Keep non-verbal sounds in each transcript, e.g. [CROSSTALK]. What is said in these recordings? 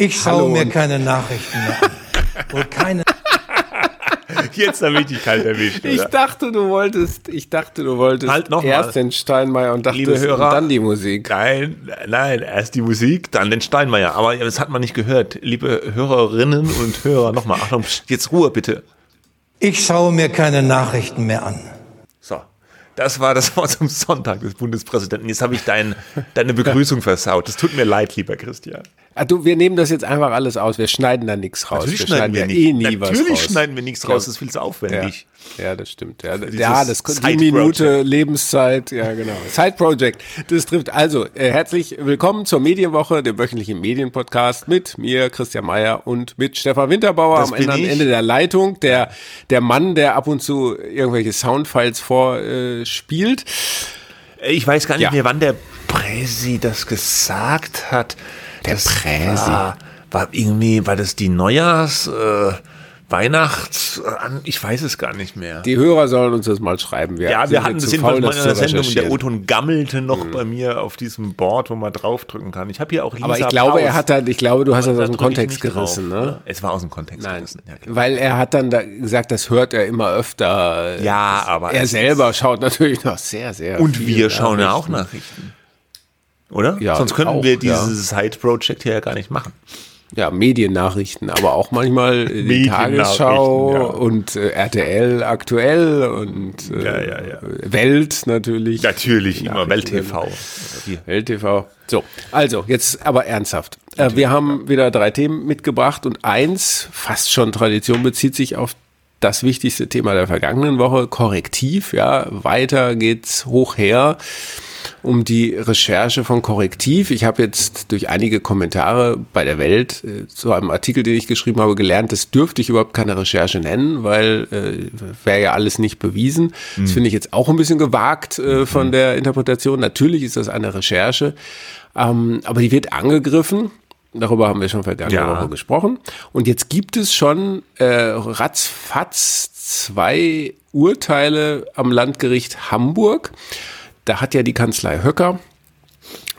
Ich schaue mir keine Nachrichten mehr an. Wohl keine. [LAUGHS] Jetzt habe ich dich kalt erwischt. Ich oder? dachte, du wolltest, ich dachte, du wolltest Halt noch mal. erst den Steinmeier und dachte, Liebe Hörer. und dann die Musik. Nein, nein, erst die Musik, dann den Steinmeier. Aber das hat man nicht gehört. Liebe Hörerinnen und Hörer, nochmal, Achtung, jetzt Ruhe bitte. Ich schaue mir keine Nachrichten mehr an. So, das war das [LAUGHS] Wort zum Sonntag des Bundespräsidenten. Jetzt habe ich dein, deine Begrüßung versaut. Das tut mir leid, lieber Christian. Ah, du, wir nehmen das jetzt einfach alles aus. Wir schneiden da nichts raus. Natürlich wir schneiden wir ja eh nie was Natürlich raus. schneiden wir nichts raus, das ist viel zu Ja, aufwendig. ja, das stimmt. Ja, ja das die Minute. Lebenszeit, ja genau. Side Project, das trifft. Also, äh, herzlich willkommen zur Medienwoche, dem wöchentlichen Medienpodcast mit mir, Christian Mayer und mit Stefan Winterbauer Das am Ende. Ende der Leitung, der, der Mann, der ab und zu irgendwelche Soundfiles vorspielt. Äh, spielt. Ich weiß gar nicht Ja. mehr, wann der Präsi das gesagt hat. Der das Präsi. War, war irgendwie, war das die Neujahrs, äh, Weihnachts, ich weiß es gar nicht mehr. Die Hörer sollen uns das mal schreiben. Wir ja, wir hatten das jedenfalls mal in der Sendung und der. O-Ton gammelte noch bei mir auf diesem Board, wo man draufdrücken kann. Ich habe hier auch Lisa Aber ich glaube, er Paus. hat dann, ich glaube, du hast das Da aus dem Kontext nicht drauf, gerissen, ne? Es war aus dem Kontext Nein, gerissen. Ja, genau. weil er hat dann da gesagt, das hört er immer öfter. Ja, aber er selber schaut natürlich noch sehr, sehr Und wir schauen ja auch Nachrichten. Oder? Ja, Sonst könnten auch, wir ja. dieses Side-Project hier ja gar nicht machen. Ja, Mediennachrichten, aber auch manchmal äh, die Tagesschau ja. und äh, RTL aktuell und äh, Ja, ja, ja. Welt natürlich. Natürlich, immer Nachrichten. Welt-TV. Welt TV. So, also jetzt aber ernsthaft. Äh, wir haben wieder drei Themen mitgebracht und eins, fast schon Tradition, bezieht sich auf das wichtigste Thema der vergangenen Woche, Korrektiv. Ja, weiter geht's hoch her um die Recherche von Korrektiv. Ich habe jetzt durch einige Kommentare bei der Welt äh, zu einem Artikel, den ich geschrieben habe, gelernt, das dürfte ich überhaupt keine Recherche nennen, weil äh, wäre ja alles nicht bewiesen. Das finde ich jetzt auch ein bisschen gewagt äh, von der Interpretation. Natürlich ist das eine Recherche, ähm, aber die wird angegriffen. Darüber haben wir schon vergangene Ja. Woche gesprochen. Und jetzt gibt es schon äh, ratzfatz zwei Urteile am Landgericht Hamburg. Da hat ja die Kanzlei Höcker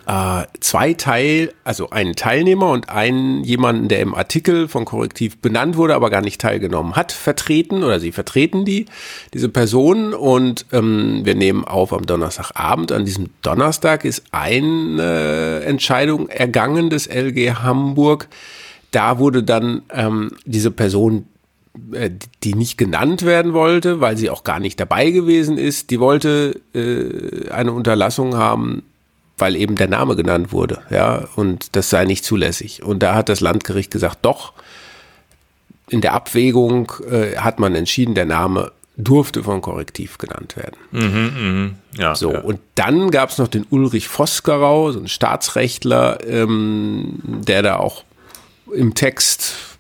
äh, zwei Teil, also einen Teilnehmer und einen jemanden, der im Artikel von Korrektiv benannt wurde, aber gar nicht teilgenommen hat, vertreten oder sie vertreten die, diese Personen und ähm, wir nehmen auf am Donnerstagabend. An diesem Donnerstag ist eine Entscheidung ergangen des LG Hamburg. Da wurde dann ähm, diese Person die nicht genannt werden wollte, weil sie auch gar nicht dabei gewesen ist. Die wollte äh, eine Unterlassung haben, weil eben der Name genannt wurde, ja, und das sei nicht zulässig. Und da hat das Landgericht gesagt, doch. In der Abwägung äh, hat man entschieden, der Name durfte von Korrektiv genannt werden. Ja, So, ja. und dann gab es noch den Ulrich Vosgerau, so ein Staatsrechtler, ähm, der da auch im Text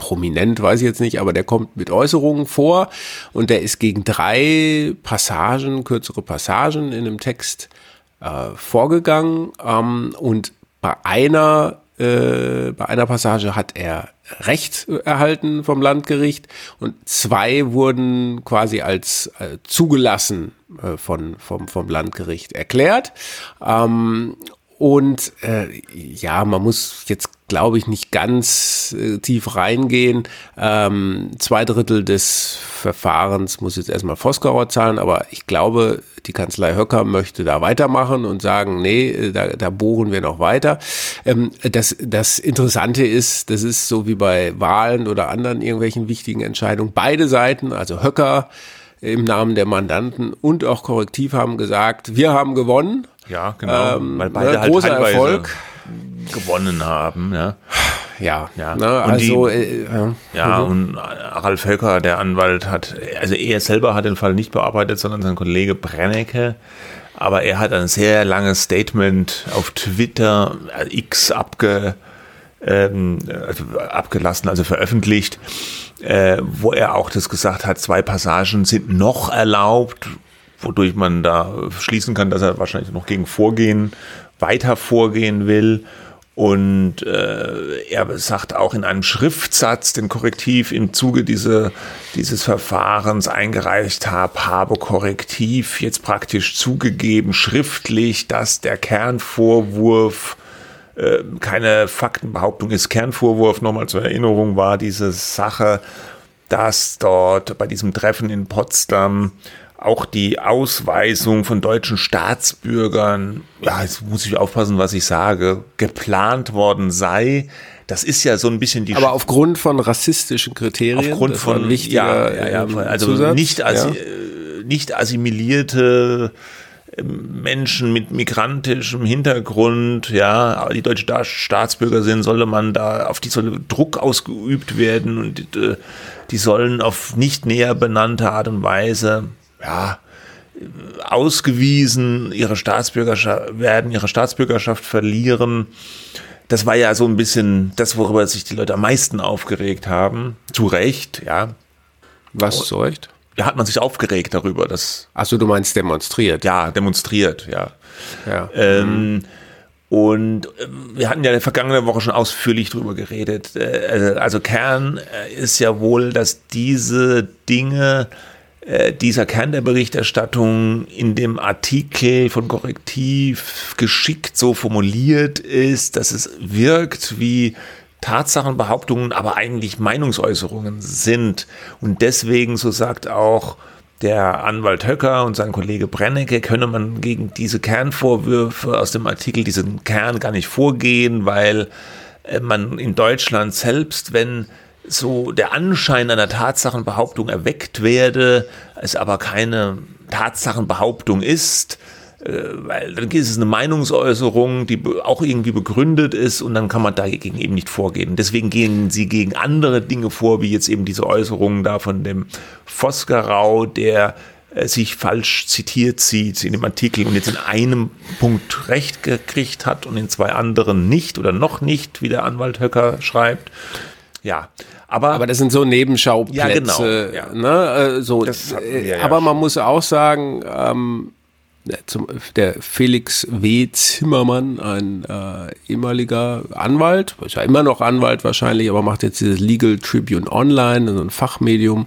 prominent, weiß ich jetzt nicht, aber der kommt mit Äußerungen vor und der ist gegen drei Passagen, kürzere Passagen in dem Text äh, vorgegangen ähm, und bei einer äh, bei einer Passage hat er Recht erhalten vom Landgericht und zwei wurden quasi als äh, zugelassen äh, von, vom, vom Landgericht erklärt. Ähm, und äh, ja, man muss jetzt, glaube ich, nicht ganz äh, tief reingehen. Ähm, zwei Drittel des Verfahrens muss jetzt erstmal Vosgerau zahlen, aber ich glaube, die Kanzlei Höcker möchte da weitermachen und sagen, nee, äh, da, da bohren wir noch weiter. Ähm, das, das Interessante ist, das ist so wie bei Wahlen oder anderen irgendwelchen wichtigen Entscheidungen. Beide Seiten, also Höcker im Namen der Mandanten und auch Korrektiv haben gesagt, wir haben gewonnen. Ja, genau. Ähm, weil beide ne, halt großer Erfolg. gewonnen haben. Ja. ja. Ja. Ne, also, die- äh, ja. Ja, und Ralf Höcker, der Anwalt, hat, also er selber hat den Fall nicht bearbeitet, sondern sein Kollege Brennecke. Aber er hat ein sehr langes Statement auf Twitter, äh, X abge, ähm, also abgelassen, also veröffentlicht, äh, wo er auch das gesagt hat, zwei Passagen sind noch erlaubt, wodurch man da schließen kann, dass er wahrscheinlich noch gegen Vorgehen weiter vorgehen will. Und äh, er sagt auch in einem Schriftsatz, den Korrektiv im Zuge diese, dieses Verfahrens eingereicht habe, habe Korrektiv jetzt praktisch zugegeben, schriftlich, dass der Kernvorwurf äh, keine Faktenbehauptung ist. Kernvorwurf, nochmal zur Erinnerung, war diese Sache, dass dort bei diesem Treffen in Potsdam auch die Ausweisung von deutschen Staatsbürgern, ja, jetzt muss ich aufpassen, was ich sage, geplant worden sei. Das ist ja so ein bisschen die Aber aufgrund von rassistischen Kriterien. aufgrund von wichtiger, ja, ja, ja, ähm, also Zusatz, nicht, assi ja. äh, nicht assimilierte ähm, Menschen mit migrantischem Hintergrund, ja, aber die deutsche Staatsbürger sind, solle man da, auf die solle Druck ausgeübt werden und äh, die sollen auf nicht näher benannte Art und Weise, ja, ausgewiesen, ihre Staatsbürgerschaft werden, ihre Staatsbürgerschaft verlieren. Das war ja so ein bisschen das, worüber sich die Leute am meisten aufgeregt haben. Zu Recht, ja. Was zeugt? Da hat man sich aufgeregt darüber, dass, Achso, du meinst demonstriert. ja, demonstriert, ja. ja. Ähm, und äh, wir hatten ja in der vergangenen Woche schon ausführlich drüber geredet. Äh, also Kern äh, ist ja wohl, dass diese Dinge, äh, dieser Kern der Berichterstattung in dem Artikel von Korrektiv geschickt so formuliert ist, dass es wirkt wie Tatsachenbehauptungen, aber eigentlich Meinungsäußerungen sind. Und deswegen, so sagt auch der Anwalt Höcker und sein Kollege Brennecke, könne man gegen diese Kernvorwürfe aus dem Artikel, diesen Kern gar nicht vorgehen, weil äh, man in Deutschland selbst, wenn so der Anschein einer Tatsachenbehauptung erweckt werde, es aber keine Tatsachenbehauptung ist, äh, weil dann ist es eine Meinungsäußerung, die auch irgendwie begründet ist und dann kann man dagegen eben nicht vorgehen. Deswegen gehen sie gegen andere Dinge vor, wie jetzt eben diese Äußerungen da von dem Vosgerau, der äh, sich falsch zitiert sieht in dem Artikel und jetzt in einem Punkt recht gekriegt hat und in zwei anderen nicht oder noch nicht, wie der Anwalt Höcker schreibt. Ja, aber, Aber das sind so Nebenschauplätze. Ja, genau, ja. Ne? äh, So, äh, ja aber schon. man muss auch sagen, ähm, der zum, der Felix W. Zimmermann, ein äh, ehemaliger Anwalt, ist ja immer noch Anwalt wahrscheinlich, aber macht jetzt dieses Legal Tribune Online, so ein Fachmedium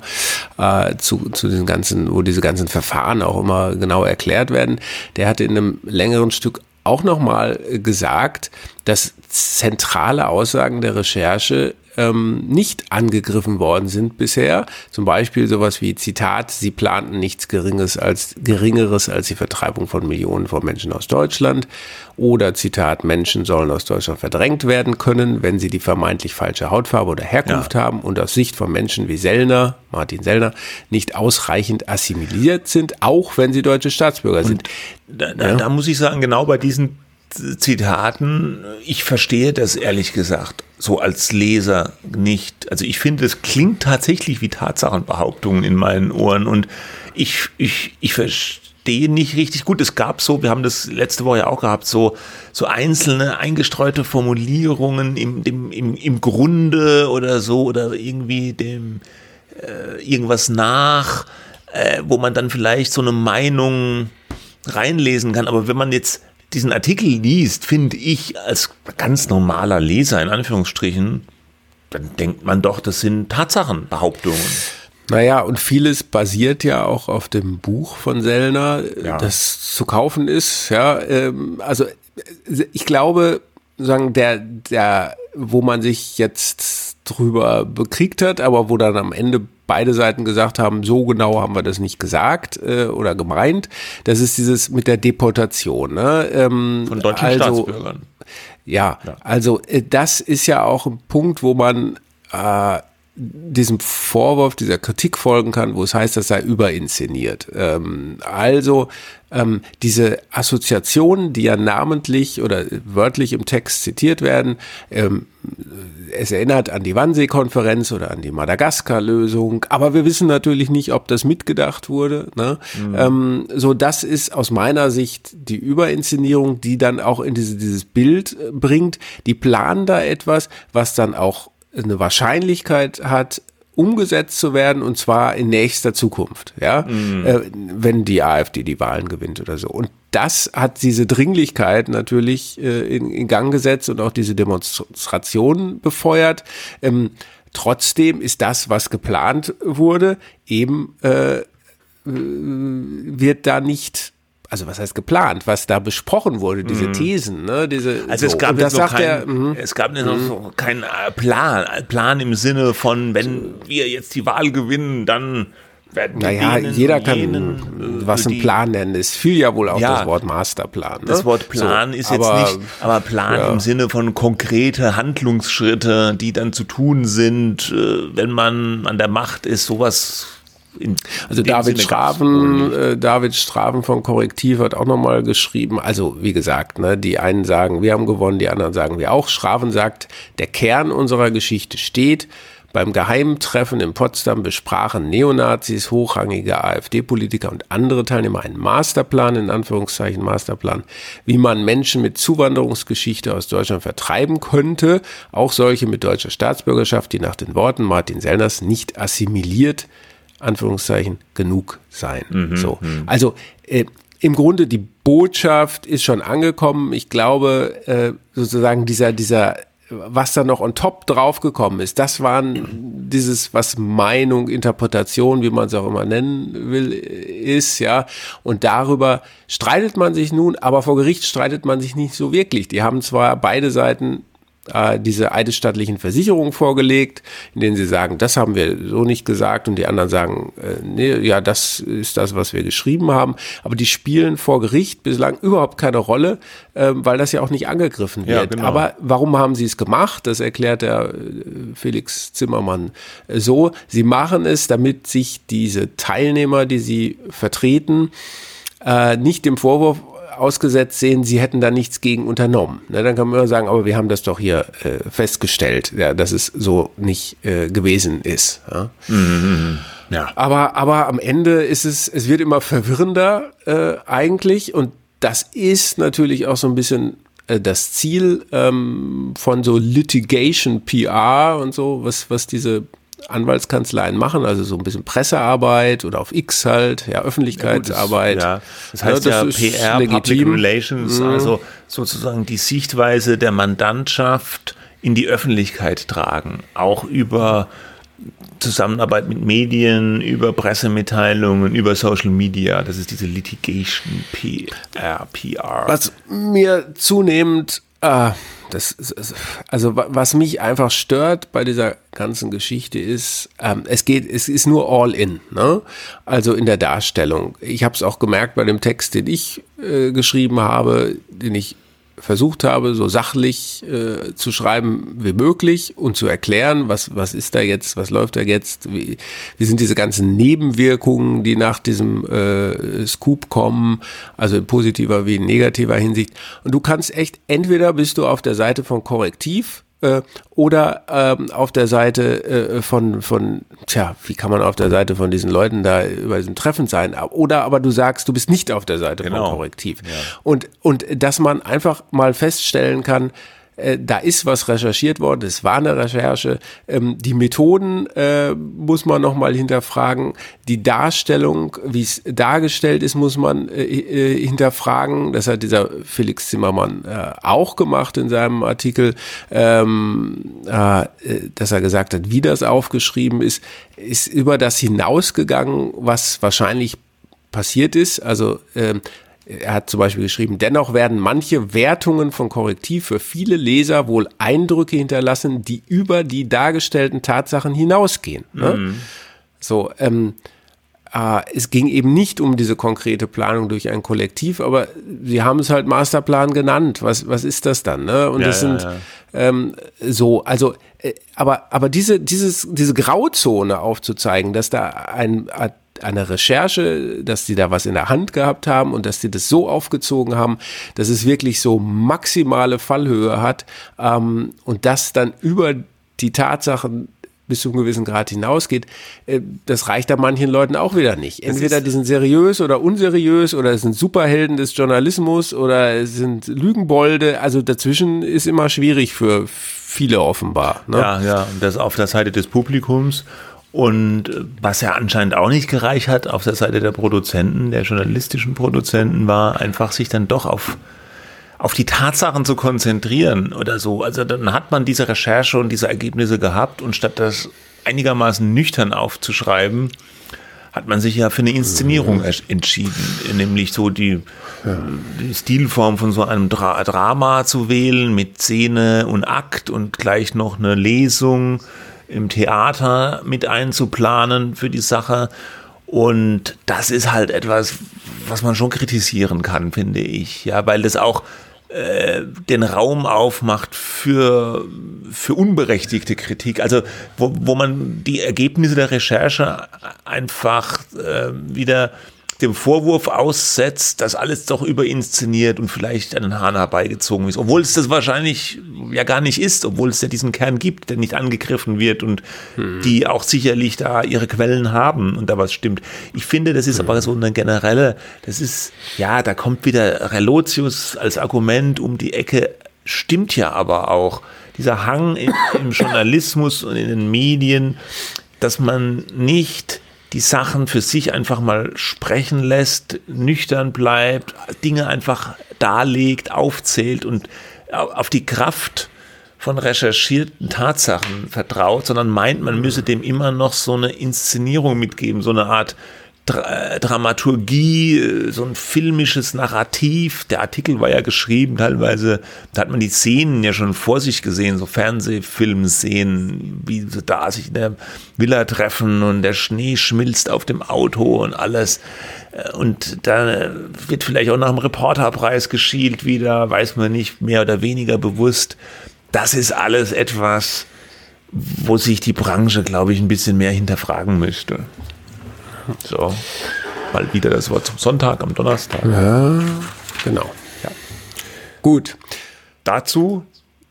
äh, zu, zu diesen ganzen, wo diese ganzen Verfahren auch immer genau erklärt werden. Der hatte in einem längeren Stück auch nochmal gesagt, dass zentrale Aussagen der Recherche ähm, nicht angegriffen worden sind bisher. Zum Beispiel sowas wie Zitat, sie planten nichts Geringes als, Geringeres als die Vertreibung von Millionen von Menschen aus Deutschland. Oder Zitat, Menschen sollen aus Deutschland verdrängt werden können, wenn sie die vermeintlich falsche Hautfarbe oder Herkunft haben und aus Sicht von Menschen wie Sellner, Martin Sellner, nicht ausreichend assimiliert sind, auch wenn sie deutsche Staatsbürger sind. Da, da, da muss ich sagen, genau bei diesen Zitaten, ich verstehe das ehrlich gesagt so als Leser nicht. Also ich finde, es klingt tatsächlich wie Tatsachenbehauptungen in meinen Ohren und ich, ich, ich verstehe nicht richtig gut. Es gab so, wir haben das letzte Woche ja auch gehabt, so, so einzelne eingestreute Formulierungen im, dem, im, im Grunde oder so oder irgendwie dem äh, irgendwas nach, äh, wo man dann vielleicht so eine Meinung reinlesen kann. Aber wenn man jetzt diesen Artikel liest, finde ich als ganz normaler Leser in Anführungsstrichen, dann denkt man doch, das sind Tatsachenbehauptungen. Naja, und vieles basiert ja auch auf dem Buch von Sellner, Ja. das zu kaufen ist. Ja, ähm, also ich glaube, sagen der, der, wo man sich jetzt drüber bekriegt hat, aber wo dann am Ende beide Seiten gesagt haben, so genau haben wir das nicht gesagt äh, oder gemeint. Das ist dieses mit der Deportation. Ne? Ähm, Von deutschen also, Staatsbürgern. ja, also äh, das ist ja auch ein Punkt, wo man äh, diesem Vorwurf, dieser Kritik folgen kann, wo es heißt, das sei überinszeniert. Ähm, also ähm, diese Assoziationen, die ja namentlich oder wörtlich im Text zitiert werden, ähm, es erinnert an die Wannsee-Konferenz oder an die Madagaskar-Lösung, aber wir wissen natürlich nicht, ob das mitgedacht wurde. Ne? Mhm. Ähm, so, das ist aus meiner Sicht die Überinszenierung, die dann auch in diese, dieses Bild äh, bringt. Die planen da etwas, was dann auch eine Wahrscheinlichkeit hat, umgesetzt zu werden und zwar in nächster Zukunft, ja, mhm. äh, wenn die AfD die Wahlen gewinnt oder so. Und das hat diese Dringlichkeit natürlich äh, in, in, Gang gesetzt und auch diese Demonstration befeuert. Ähm, trotzdem ist das, was geplant wurde, eben äh wird da nicht also was heißt geplant, was da besprochen wurde, diese mhm. Thesen, ne, diese. Also es gab jetzt noch kein, mhm. es gab noch mhm. keinen äh, Plan, Plan im Sinne von, wenn wir jetzt die Wahl gewinnen, dann werden naja, jeder kann jenen, äh, was ein Plan nennen. Es fiel ja wohl auch ja, das Wort Masterplan. Ne? Das Wort Plan so, ist aber, jetzt nicht, aber Plan ja. im Sinne von konkrete Handlungsschritte, die dann zu tun sind, äh, wenn man an der Macht ist, sowas also David Straven, äh, David Straven von Korrektiv hat auch nochmal geschrieben, also wie gesagt, ne, die einen sagen, wir haben gewonnen, die anderen sagen wir auch. Straven sagt, der Kern unserer Geschichte steht. Beim geheimen Treffen in Potsdam besprachen Neonazis, hochrangige AfD-Politiker und andere Teilnehmer einen Masterplan, in Anführungszeichen Masterplan, wie man Menschen mit Zuwanderungsgeschichte aus Deutschland vertreiben könnte, auch solche mit deutscher Staatsbürgerschaft, die nach den Worten Martin Sellners nicht assimiliert Anführungszeichen, genug sein. Mhm, so. Mhm. Also äh, im Grunde die Botschaft ist schon angekommen. Ich glaube, äh, sozusagen dieser, dieser, was da noch on top draufgekommen ist, das waren dieses, was Meinung, Interpretation, wie man es auch immer nennen will, ist, ja. Und darüber streitet man sich nun, aber vor Gericht streitet man sich nicht so wirklich. Die haben zwar beide Seiten äh, diese eidesstattlichen Versicherungen vorgelegt, in denen sie sagen, das haben wir so nicht gesagt und die anderen sagen, äh, nee, ja, das ist das, was wir geschrieben haben. Aber die spielen vor Gericht bislang überhaupt keine Rolle, äh, weil das ja auch nicht angegriffen wird. Ja, genau. Aber warum haben sie es gemacht? Das erklärt der äh, Felix Zimmermann äh, so. Sie machen es, damit sich diese Teilnehmer, die sie vertreten, äh, nicht dem Vorwurf ausgesetzt sehen, sie hätten da nichts gegen unternommen. Na, dann kann man immer sagen, aber wir haben das doch hier äh, festgestellt, ja, dass es so nicht äh, gewesen ist. Ja. Mhm, ja. Aber, aber am Ende ist es, es wird immer verwirrender äh, eigentlich und das ist natürlich auch so ein bisschen äh, das Ziel ähm, von so Litigation PR und so, was, was diese Anwaltskanzleien machen, also so ein bisschen Pressearbeit oder auf X halt, ja, Öffentlichkeitsarbeit. Ja, das, heißt ja, das PR, legitim. Public Relations, mhm. also sozusagen die Sichtweise der Mandantschaft in die Öffentlichkeit tragen, auch über Zusammenarbeit mit Medien, über Pressemitteilungen, über Social Media. Das ist diese Litigation PR. PR. Was mir zunehmend äh, das, also was mich einfach stört bei dieser ganzen Geschichte ist, ähm, es geht, es ist nur all in, ne? Also in der Darstellung. Ich habe es auch gemerkt bei dem Text, den ich äh, geschrieben habe, den ich versucht habe, so sachlich äh, zu schreiben wie möglich und zu erklären, was, was ist da jetzt, was läuft da jetzt, wie, wie sind diese ganzen Nebenwirkungen, die nach diesem äh, Scoop kommen, also in positiver wie in negativer Hinsicht. Und du kannst echt, entweder bist du auf der Seite von Korrektiv, äh, oder ähm, auf der Seite äh, von, von, tja, wie kann man auf der Seite von diesen Leuten da über diesem Treffen sein? Oder aber du sagst, du bist nicht auf der Seite genau. von Korrektiv. Ja. Und, und dass man einfach mal feststellen kann, äh, da ist was recherchiert worden, es war eine Recherche. Ähm, die Methoden äh, muss man nochmal hinterfragen. Die Darstellung, wie es dargestellt ist, muss man äh, äh, hinterfragen. Das hat dieser Felix Zimmermann äh, auch gemacht in seinem Artikel, ähm, äh, dass er gesagt hat, wie das aufgeschrieben ist, ist über das hinausgegangen, was wahrscheinlich passiert ist. Also ähm, er hat zum Beispiel geschrieben, dennoch werden manche Wertungen von Korrektiv für viele Leser wohl Eindrücke hinterlassen, die über die dargestellten Tatsachen hinausgehen. Ne? Mhm. So, ähm, äh, es ging eben nicht um diese konkrete Planung durch ein Kollektiv, aber sie haben es halt Masterplan genannt. Was, was ist das dann? Ne? Und Ja, das sind ja. ähm, so, also, äh, aber, aber diese, dieses, diese Grauzone aufzuzeigen, dass da ein, eine Recherche, dass die da was in der Hand gehabt haben und dass die das so aufgezogen haben, dass es wirklich so maximale Fallhöhe hat ähm, und das dann über die Tatsachen bis zu einem gewissen Grad hinausgeht, äh, das reicht da manchen Leuten auch wieder nicht. Entweder die sind seriös oder unseriös oder es sind Superhelden des Journalismus oder es sind Lügenbolde. Also dazwischen ist immer schwierig für viele offenbar. Ne? Ja, ja, und das auf der Seite des Publikums. Und äh, was ja anscheinend auch nicht gereicht hat auf der Seite der Produzenten, der journalistischen Produzenten, war einfach sich dann doch auf, auf die Tatsachen zu konzentrieren oder so. Also dann hat man diese Recherche und diese Ergebnisse gehabt und statt das einigermaßen nüchtern aufzuschreiben, hat man sich ja für eine Inszenierung ersch- entschieden, nämlich so die, die Stilform von so einem Dra Drama zu wählen mit Szene und Akt und gleich noch eine Lesung im Theater mit einzuplanen für die Sache. Und das ist halt etwas, was man schon kritisieren kann, finde ich. Ja, weil das auch äh, den Raum aufmacht für, für unberechtigte Kritik. Also wo, wo man die Ergebnisse der Recherche einfach äh, wieder dem Vorwurf aussetzt, dass alles doch überinszeniert und vielleicht an den Haaren herbeigezogen ist. Obwohl es das wahrscheinlich ja gar nicht ist, obwohl es ja diesen Kern gibt, der nicht angegriffen wird und die auch sicherlich da ihre Quellen haben und da was stimmt. Ich finde, das ist aber so eine generelle, das ist, ja, da kommt wieder Relotius als Argument um die Ecke, stimmt ja aber auch. Dieser Hang im, im [COUGHS] Journalismus und in den Medien, dass man nicht die Sachen für sich einfach mal sprechen lässt, nüchtern bleibt, Dinge einfach darlegt, aufzählt und au- auf die Kraft von recherchierten Tatsachen vertraut, sondern meint, man müsse dem immer noch so eine Inszenierung mitgeben, so eine Art Dra äh, Dramaturgie, äh, so ein filmisches Narrativ. Der Artikel war ja geschrieben, teilweise, da hat man die Szenen ja schon vor sich gesehen, so Fernsehfilmszenen, wie sie da sich in der Villa treffen und der Schnee schmilzt auf dem Auto und alles. Äh, Und da wird vielleicht auch nach dem Reporterpreis geschielt wieder, weiß man nicht, mehr oder weniger bewusst. Das ist alles etwas, wo sich die Branche, glaube ich, ein bisschen mehr hinterfragen müsste. So, mal wieder das Wort zum Sonntag am Donnerstag. Genau. Gut. Dazu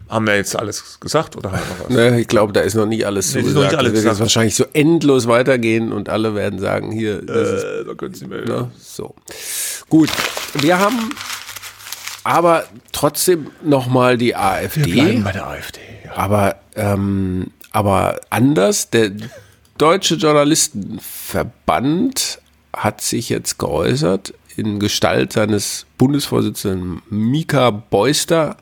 haben wir jetzt alles gesagt oder haben wir was? Ne, ich glaube, da ist noch nicht alles Nee, ist noch nicht alles das wird wahrscheinlich so endlos weitergehen und alle werden sagen, hier, das ist Äh, da können Sie mir Ne? So. Gut. Wir haben aber trotzdem nochmal die AfD. bleiben bei der AfD. Ja. Aber, ähm, aber anders. Der Deutsche Journalistenverband hat sich jetzt geäußert in Gestalt seines Bundesvorsitzenden Mika Beuster.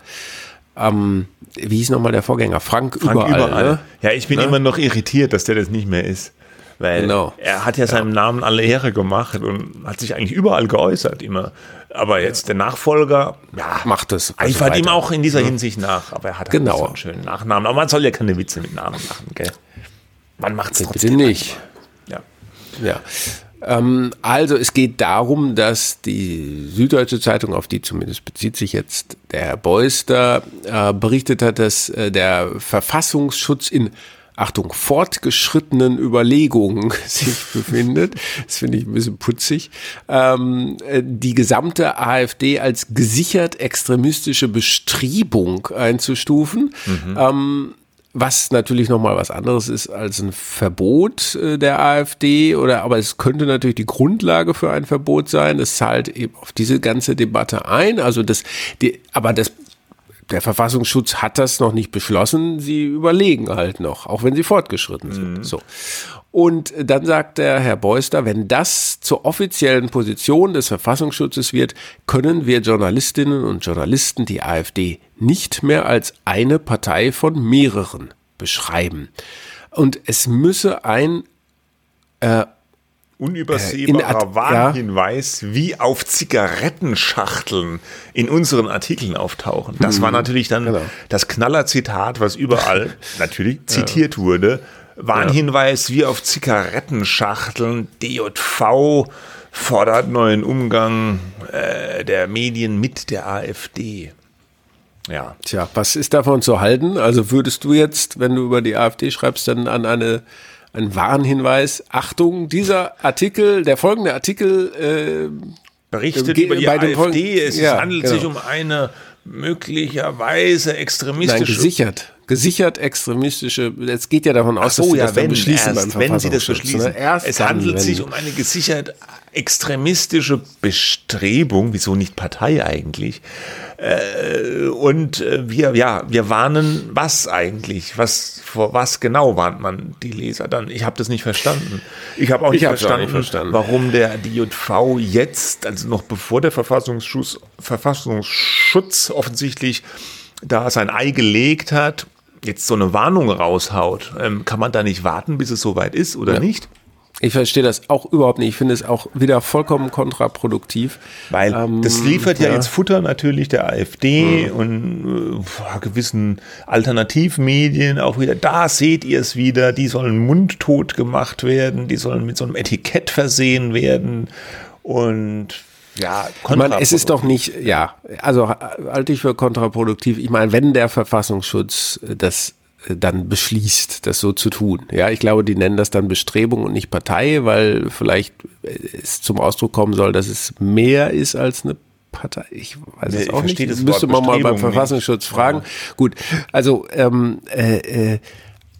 Ähm, wie hieß nochmal der Vorgänger? Frank, Frank überall. überall. Ne? Ja, ich bin Ne? immer noch irritiert, dass der das nicht mehr ist. Weil Genau. er hat ja seinem Namen alle Ehre gemacht und hat sich eigentlich überall geäußert immer. Aber jetzt der Nachfolger, ja, Macht es. also eifert ihm auch in dieser Hinsicht nach. Aber er hat halt Genau. so einen schönen Nachnamen. Aber man soll ja keine Witze mit Namen machen, gell? Man macht es Bitte trotzdem. nicht. Ja. Ja. Ähm, also es geht darum, dass die Süddeutsche Zeitung, auf die zumindest bezieht sich jetzt der Herr Beuster, äh, berichtet hat, dass äh, der Verfassungsschutz in Achtung, fortgeschrittenen Überlegungen [LAUGHS] sich befindet. Das finde ich ein bisschen putzig. Ähm, äh, die gesamte AfD als gesichert extremistische Bestrebung einzustufen. Ähm, was natürlich nochmal was anderes ist als ein Verbot äh, der AfD oder aber es könnte natürlich die Grundlage für ein Verbot sein. Es zahlt eben auf diese ganze Debatte ein. Also das, die, aber das der Verfassungsschutz hat das noch nicht beschlossen. Sie überlegen halt noch, auch wenn sie fortgeschritten sind. So. Und dann sagt der Herr Beuster, wenn das zur offiziellen Position des Verfassungsschutzes wird, können wir Journalistinnen und Journalisten die AfD nicht mehr als eine Partei von mehreren beschreiben. Und es müsse ein Unübersehbarer Äh, in Ad- Warnhinweis, wie auf Zigarettenschachteln in unseren Artikeln auftauchen. Das war natürlich dann genau. das Knallerzitat, was überall [LAUGHS] natürlich zitiert wurde. Warnhinweis wie auf Zigarettenschachteln. DJV fordert neuen Umgang äh, der Medien mit der AfD. Ja. Tja, was ist davon zu halten? Also würdest du jetzt, wenn du über die AfD schreibst, dann an eine einen Warnhinweis. Achtung, dieser Artikel, der folgende Artikel äh, berichtet über die AfD. Es Ja, handelt genau. sich um eine möglicherweise Nein, extremistische gesichert. Gesichert extremistische, es geht ja davon aus, so, dass sie ja, das dann wenn, beschließen erst, beim wenn sie das beschließen. ne? Erst es dann, handelt wenn- sich um eine gesichert extremistische Bestrebung, wieso nicht Partei eigentlich? Äh, und äh, wir, ja, wir warnen was eigentlich? Was, vor was genau warnt man die Leser dann? Ich habe das nicht verstanden. Ich habe auch, nicht Ich hab's auch verstanden, nicht verstanden. warum der DJV jetzt, also noch bevor der Verfassungsschutz, Verfassungsschutz offensichtlich da sein Ei gelegt hat, jetzt so eine Warnung raushaut. Ähm, kann man da nicht warten, bis es soweit ist oder nicht? Ich verstehe das auch überhaupt nicht. Ich finde es auch wieder vollkommen kontraproduktiv. Weil Ähm, das liefert ja, ja. jetzt Futter natürlich der AfD und äh, gewissen Alternativmedien auch wieder. Da seht ihr es wieder, die sollen mundtot gemacht werden, die sollen mit so einem Etikett versehen werden und ja, Ich meine, es ist doch nicht, ja, also halte ich für kontraproduktiv. Ich meine, wenn der Verfassungsschutz das äh, dann beschließt, das so zu tun. Ja, ich glaube, die nennen das dann Bestrebung und nicht Partei, weil vielleicht äh, es zum Ausdruck kommen soll, dass es mehr ist als eine Partei. Ich weiß Nee, es auch nicht. das Müsste man mal beim Verfassungsschutz nicht. fragen. Gut, also ähm, äh, äh,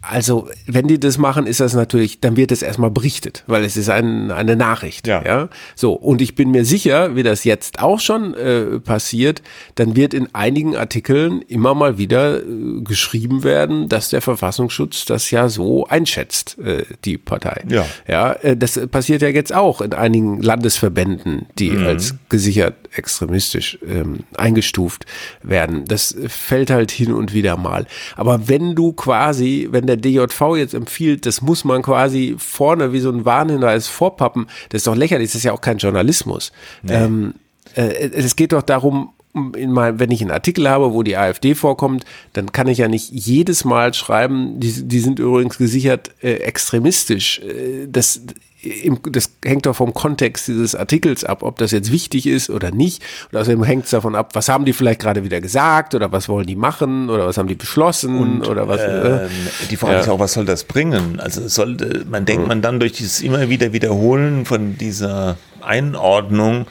also, wenn die das machen, ist das natürlich, dann wird es erstmal berichtet, weil es ist ein, eine Nachricht. Ja. ja. So, und ich bin mir sicher, wie das jetzt auch schon äh, passiert, dann wird in einigen Artikeln immer mal wieder äh, geschrieben werden, dass der Verfassungsschutz das ja so einschätzt, äh, die Partei. Ja. Ja, äh, das passiert ja jetzt auch in einigen Landesverbänden, die Mhm. als gesichert extremistisch ähm, eingestuft werden. Das fällt halt hin und wieder mal. Aber wenn du quasi, wenn der DJV jetzt empfiehlt, das muss man quasi vorne wie so ein Warnhinweis vorpappen, das ist doch lächerlich, das ist ja auch kein Journalismus. Ähm, äh, es geht doch darum, mein, wenn ich einen Artikel habe, wo die AfD vorkommt, dann kann ich ja nicht jedes Mal schreiben, die, die sind übrigens gesichert äh, extremistisch. Äh, das, im, das hängt doch vom Kontext dieses Artikels ab, ob das jetzt wichtig ist oder nicht. Und außerdem hängt es davon ab, was haben die vielleicht gerade wieder gesagt oder was wollen die machen oder was haben die beschlossen oder was. äh, die Frage Ja. ist auch, was soll das bringen? Also sollte, man denkt man dann durch dieses immer wieder Wiederholen von dieser Einordnung,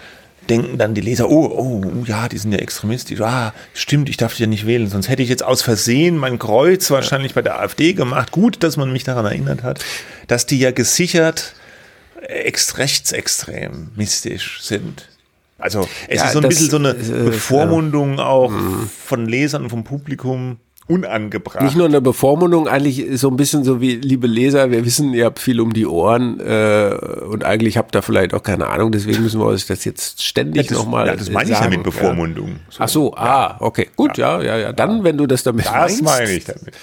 denken dann die Leser, oh, oh, ja, die sind ja extremistisch. Ah, stimmt, ich darf die ja nicht wählen. Sonst hätte ich jetzt aus Versehen mein Kreuz wahrscheinlich bei der AfD gemacht. Gut, dass man mich daran erinnert hat, dass die ja gesichert ex rechtsextrem mystisch sind. Also es Ja, ist so ein das bisschen so eine äh, Bevormundung auch von Lesern und vom Publikum unangebracht. Nicht nur eine Bevormundung, eigentlich so ein bisschen so wie, liebe Leser, wir wissen, ihr habt viel um die Ohren äh, und eigentlich habt ihr vielleicht auch keine Ahnung, deswegen müssen wir euch das jetzt ständig das, nochmal ja, das meine ich ja sagen, mit Bevormundung. Ach so, ah, okay, gut, ja, ja, ja. Dann, wenn du das damit Das meinst, meine ich damit.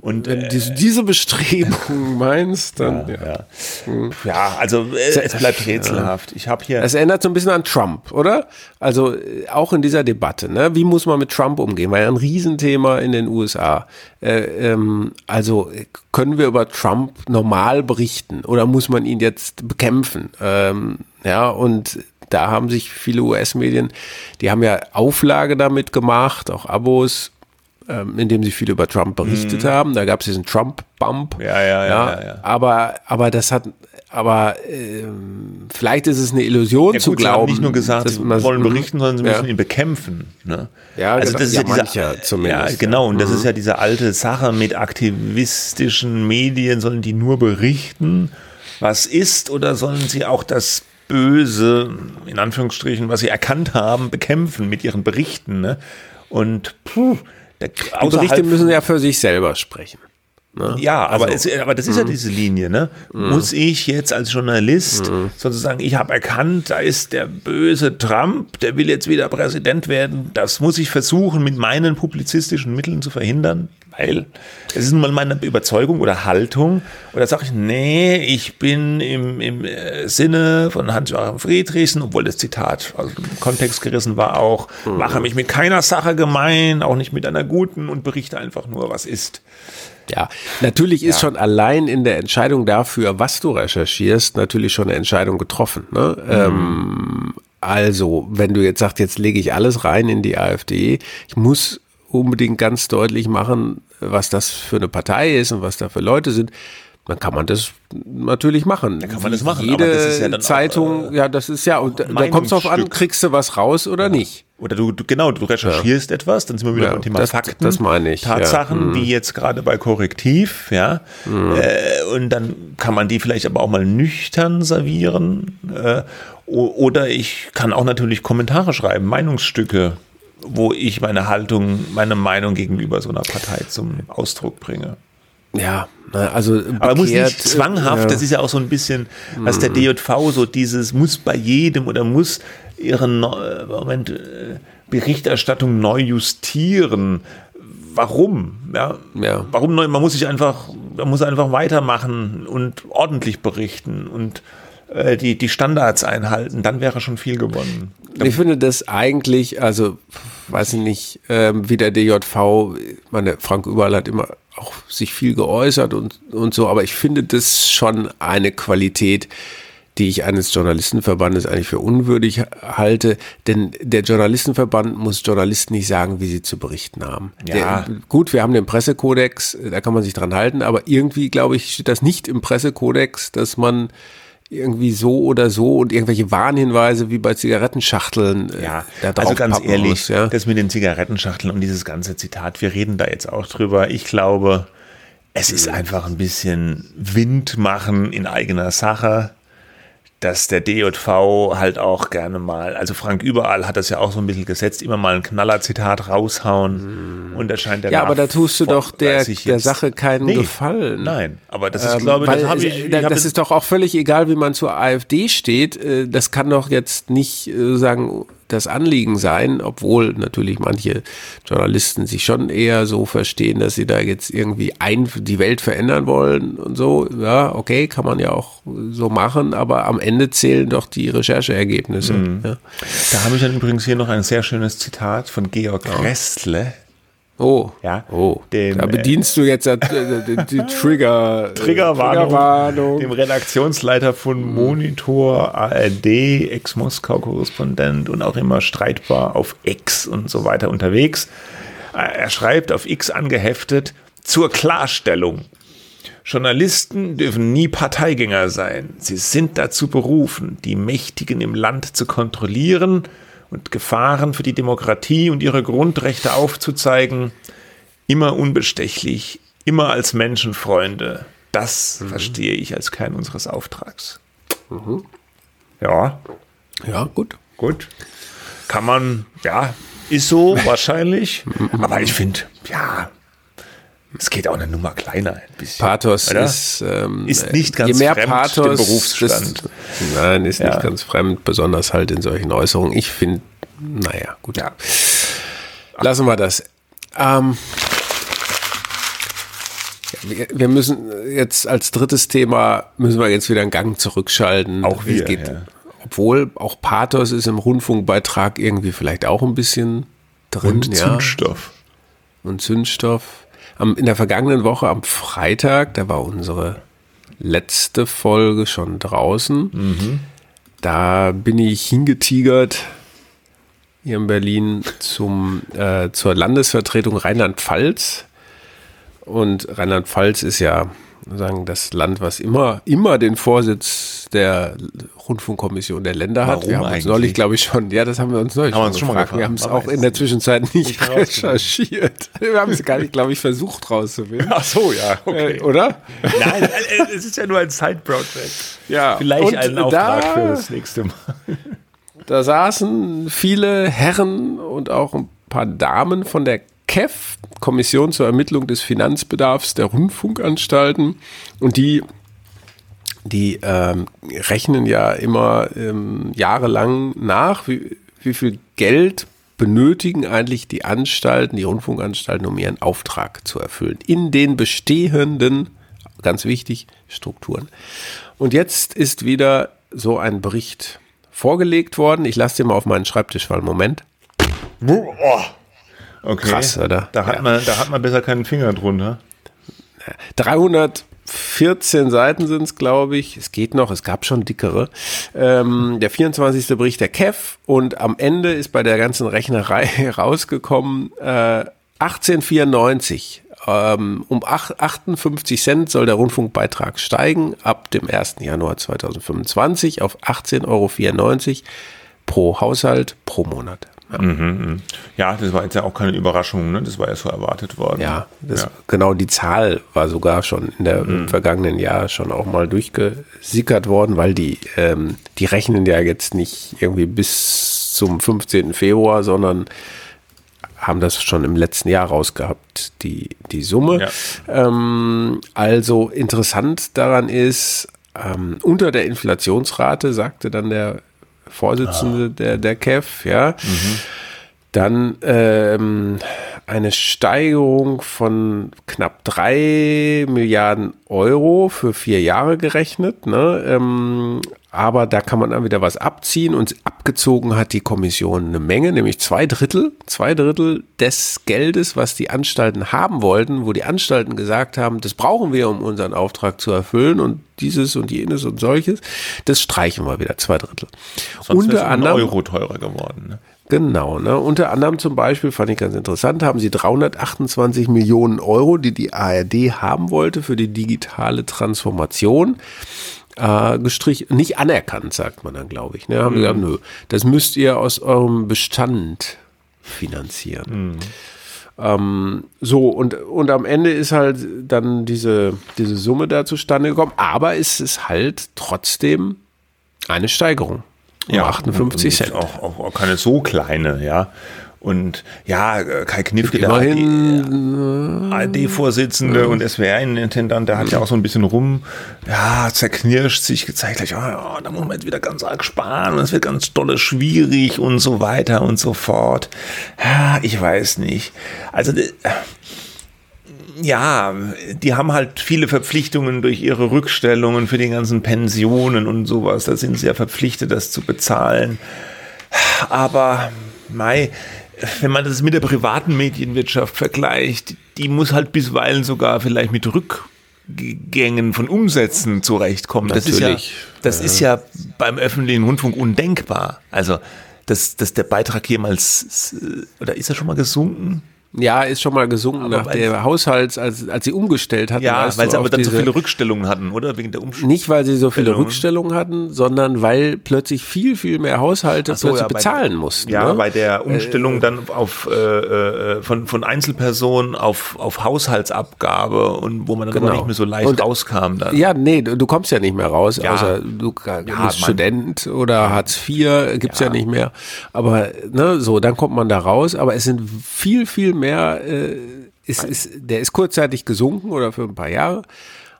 Und wenn äh, du diese Bestrebung [LAUGHS] meinst, dann, ja. ja. ja, also äh, es bleibt rätselhaft. Ich habe hier Es erinnert so ein bisschen an Trump, oder? Also äh, auch in dieser Debatte, ne? Wie muss man mit Trump umgehen? War ja ein Riesenthema in den USA. Äh, ähm, also äh, können wir über Trump normal berichten oder muss man ihn jetzt bekämpfen? Ähm, ja, und da haben sich viele US-Medien, die haben ja Auflage damit gemacht, auch Abos, ähm, indem sie viel über Trump berichtet haben. Da gab es diesen Trump-Bump. Mhm. Ja, ja, ja, ja. Aber, aber das hat, aber ähm, vielleicht ist es eine Illusion ja, zu gut, sie glauben. haben nicht nur gesagt, dass sie wollen berichten, sondern sie müssen ihn bekämpfen. Ne? Ja, also genau. das ist Ja, ja, diese, mancher zumindest, Ja, genau. Und das ja. ist ja diese alte Sache mit aktivistischen Medien. Sollen die nur berichten, was ist, oder sollen sie auch das Böse, in Anführungsstrichen, was sie erkannt haben, bekämpfen mit ihren Berichten? Ne? Und puh, Die Berichte müssen ja für sich selber sprechen. Ne? Ja, aber, Also, es, aber das ist ja diese Linie, ne? Muss ich jetzt als Journalist sozusagen, ich habe erkannt, da ist der böse Trump, der will jetzt wieder Präsident werden. Das muss ich versuchen, mit meinen publizistischen Mitteln zu verhindern, weil es ist nun mal meine Überzeugung oder Haltung. Oder sage ich, nee, ich bin im, im äh, Sinne von Hans-Joachim Friedrichsen, obwohl das Zitat aus dem Kontext gerissen war auch, mache mich mit keiner Sache gemein, auch nicht mit einer guten und berichte einfach nur, was ist. Ja, natürlich ist schon allein in der Entscheidung dafür, was du recherchierst, natürlich schon eine Entscheidung getroffen. Ne? Mhm. Ähm, also, wenn du jetzt sagst, jetzt lege ich alles rein in die AfD, ich muss unbedingt ganz deutlich machen, was das für eine Partei ist und was da für Leute sind, dann kann man das natürlich machen. Dann kann man das machen, Jede aber das ist ja dann auch, Zeitung, ja, das ist ja, und da, kommt es drauf an, kriegst du was raus oder nicht. Oder du, du genau, du recherchierst etwas, dann sind wir wieder Ja, beim Thema das- Fakten. das meine ich, ja. Tatsachen, Mhm. wie jetzt gerade bei Korrektiv, ja. Äh, und dann kann man die vielleicht aber auch mal nüchtern servieren. Äh, oder ich kann auch natürlich Kommentare schreiben, Meinungsstücke, wo ich meine Haltung, meine Meinung gegenüber so einer Partei zum Ausdruck bringe. Ja, also Aber muss bekehrt, nicht zwanghaft, äh, das ist ja auch so ein bisschen, was der DJV so dieses muss bei jedem oder muss ihre Neu- Moment, äh, Berichterstattung neu justieren. Warum? Ja, Ja. Warum neu? Man muss sich einfach, man muss einfach weitermachen und ordentlich berichten und äh, die, die Standards einhalten, dann wäre schon viel gewonnen. Ich finde das eigentlich, also weiß ich nicht, ähm, wie der DJV, meine, Frank Überall hat immer auch sich viel geäußert und, und so, aber ich finde das schon eine Qualität, die ich eines Journalistenverbandes eigentlich für unwürdig halte, denn der Journalistenverband muss Journalisten nicht sagen, wie sie zu berichten haben. Ja. Der, gut, wir haben den Pressekodex, da kann man sich dran halten, aber irgendwie, glaube ich, steht das nicht im Pressekodex, dass man irgendwie so oder so und irgendwelche Warnhinweise wie bei Zigarettenschachteln äh, Ja, da drauf also ganz ehrlich, muss, ja. das mit den Zigarettenschachteln und dieses ganze Zitat, wir reden da jetzt auch drüber. Ich glaube, es ist einfach ein bisschen Wind machen in eigener Sache, dass der DJV halt auch gerne mal, also Frank Überall hat das ja auch so ein bisschen gesetzt, immer mal ein Knallerzitat raushauen und das scheint der. Ja, aber da tust du doch der, der Sache keinen Nee, Gefallen. Nein, aber das ist, Ähm, glaube weil das habe es- ich, ich habe das ist doch auch völlig egal, wie man zur AfD steht. Äh, Das kann doch jetzt nicht äh, sagen das Anliegen sein, obwohl natürlich manche Journalisten sich schon eher so verstehen, dass sie da jetzt irgendwie ein, die Welt verändern wollen und so. Ja, okay, kann man ja auch so machen, aber am Ende zählen doch die Rechercheergebnisse. Mhm. Ja. Da habe ich dann übrigens hier noch ein sehr schönes Zitat von Georg Restle. Oh, Ja, oh, dem, da bedienst du jetzt äh, die, Trigger, äh, Triggerwarnung, Triggerwarnung. dem Redaktionsleiter von Monitor, ARD, Ex-Moskau-Korrespondent und auch immer streitbar auf X und so weiter unterwegs. Er schreibt auf X angeheftet zur Klarstellung. Journalisten dürfen nie Parteigänger sein. Sie sind dazu berufen, die Mächtigen im Land zu kontrollieren und Gefahren für die Demokratie und ihre Grundrechte aufzuzeigen. Immer unbestechlich, immer als Menschenfreunde. Das verstehe ich als Kern unseres Auftrags. Ja, Ja, gut. gut. Kann man, ja, ist so [LAUGHS] wahrscheinlich. Aber ich finde, ja, es geht auch eine Nummer kleiner ein bisschen. Pathos ist, ähm, Ist nicht ganz je mehr fremd Pathos, dem Berufsstand. desto- nein, ist Ja. nicht ganz fremd, besonders halt in solchen Äußerungen. Ich finde, naja, gut. Ja. Lassen wir das. Ähm, wir- müssen jetzt als drittes Thema, müssen wir jetzt wieder einen Gang zurückschalten. Auch wir, Es geht, ja. Obwohl auch Pathos ist im Rundfunkbeitrag irgendwie vielleicht auch ein bisschen drin. Und ja Zündstoff. und Zündstoff. Am, in der vergangenen Woche am Freitag, da war unsere letzte Folge schon draußen. Da bin ich hingetigert hier in Berlin zum, äh, zur Landesvertretung Rheinland-Pfalz. Und Rheinland-Pfalz ist ja sagen das Land, was immer, immer den Vorsitz der Rundfunkkommission der Länder hat. Warum wir haben uns eigentlich? neulich, glaube ich, schon, ja, das haben wir uns neulich Haben wir uns schon mal gefragt. Wir gefragt. haben es auch in der Zwischenzeit nicht recherchiert. [LAUGHS] Wir haben es gar nicht, glaube ich, versucht rauszufinden. Ach so, ja, Äh, oder? Nein, äh, es ist ja nur ein Side-Project. Ja. Vielleicht Und einen Auftrag da- für das nächste Mal. [LAUGHS] Da saßen viele Herren und auch ein paar Damen von der KEF, Kommission zur Ermittlung des Finanzbedarfs der Rundfunkanstalten. Und die, die ähm, rechnen ja immer ähm, jahrelang nach, wie, wie viel Geld benötigen eigentlich die Anstalten, die Rundfunkanstalten, um ihren Auftrag zu erfüllen. In den bestehenden, ganz wichtig, Strukturen. Und jetzt ist wieder so ein Bericht vorgelegt worden. Ich lasse den mal auf meinen Schreibtisch fallen. Moment. Oh. Okay. Krass, oder? Da hat, Ja. man, da hat man besser keinen Finger drunter. 314 Seiten sind es, glaube ich. Es geht noch, es gab schon dickere. Ähm, der 24. Bericht der KEF und am Ende ist bei der ganzen Rechnerei [LAUGHS] rausgekommen äh, 1894. Ähm, um 8, 58 Cent soll der Rundfunkbeitrag steigen ab dem 1. Januar 2025 auf 18,94 Euro pro Haushalt pro Monat. Ja. Mhm, ja, das war jetzt ja auch keine Überraschung, ne? das war ja so erwartet worden. Ja, das, ja. genau die Zahl war sogar schon in der mhm. vergangenen Jahr schon auch mal durchgesickert worden, weil die, ähm, die rechnen ja jetzt nicht irgendwie bis zum 15. Februar, sondern haben das schon im letzten Jahr rausgehabt, die, die Summe. Ja. Ähm, also interessant daran ist, ähm, unter der Inflationsrate, sagte dann der Vorsitzende ah. der, der KEF, ja. Mhm. Dann ähm, eine Steigerung von knapp drei Milliarden Euro für vier Jahre gerechnet. Ne? Ähm, aber da kann man dann wieder was abziehen und abgezogen hat die Kommission eine Menge, nämlich zwei Drittel, zwei Drittel des Geldes, was die Anstalten haben wollten, wo die Anstalten gesagt haben, das brauchen wir, um unseren Auftrag zu erfüllen und dieses und jenes und solches, das streichen wir wieder, zwei Drittel. Sonst Unter anderem Euro teurer geworden. Ne? Genau, ne? unter anderem zum Beispiel, fand ich ganz interessant, haben sie 328 Millionen Euro, die die ARD haben wollte für die digitale Transformation, äh, gestrichen, nicht anerkannt, sagt man dann, glaube ich. Ne? Haben mhm. gesagt, nö, das müsst ihr aus eurem Bestand finanzieren. Mhm. Ähm, so, und, und am Ende ist halt dann diese, diese Summe da zustande gekommen, aber es ist halt trotzdem eine Steigerung um ja, 58 Cent. Auch, auch, auch keine so kleine, ja. Und ja, Kai Knifke, der ARD-Vorsitzende ja. und SWR-Intendant, der hat ja auch so ein bisschen rum, ja, zerknirscht sich gezeigt, gleich, oh, da muss man jetzt wieder ganz arg sparen und es wird ganz dolle schwierig und so weiter und so fort. Ja, ich weiß nicht. Also, ja, die haben halt viele Verpflichtungen durch ihre Rückstellungen für die ganzen Pensionen und sowas. Da sind sie ja verpflichtet, das zu bezahlen. Aber, Mai, wenn man das mit der privaten Medienwirtschaft vergleicht, die muss halt bisweilen sogar vielleicht mit Rückgängen von Umsätzen zurechtkommen. Das ist ja, das ja. ist ja beim öffentlichen Rundfunk undenkbar. Also, dass, dass der Beitrag jemals, oder ist er schon mal gesunken? Ja, ist schon mal gesunken aber nach der Haushalts, als, als sie umgestellt hatten. Ja, weil sie aber dann so viele Rückstellungen hatten, oder? Wegen der Umstellung. Nicht, weil sie so viele Rückstellungen hatten, sondern weil plötzlich viel, viel mehr Haushalte so, plötzlich ja, bezahlen der, mussten. Ja, ne? bei der Umstellung äh, dann auf äh, äh, von, von Einzelpersonen auf, auf Haushaltsabgabe und wo man dann genau. nicht mehr so leicht und, rauskam. Dann. Ja, nee, du kommst ja nicht mehr raus, ja. außer du ja, bist Student oder Hartz IV, gibt's ja. ja nicht mehr. Aber ne, so, dann kommt man da raus, aber es sind viel, viel mehr, äh, ist, ist, der ist kurzzeitig gesunken oder für ein paar Jahre.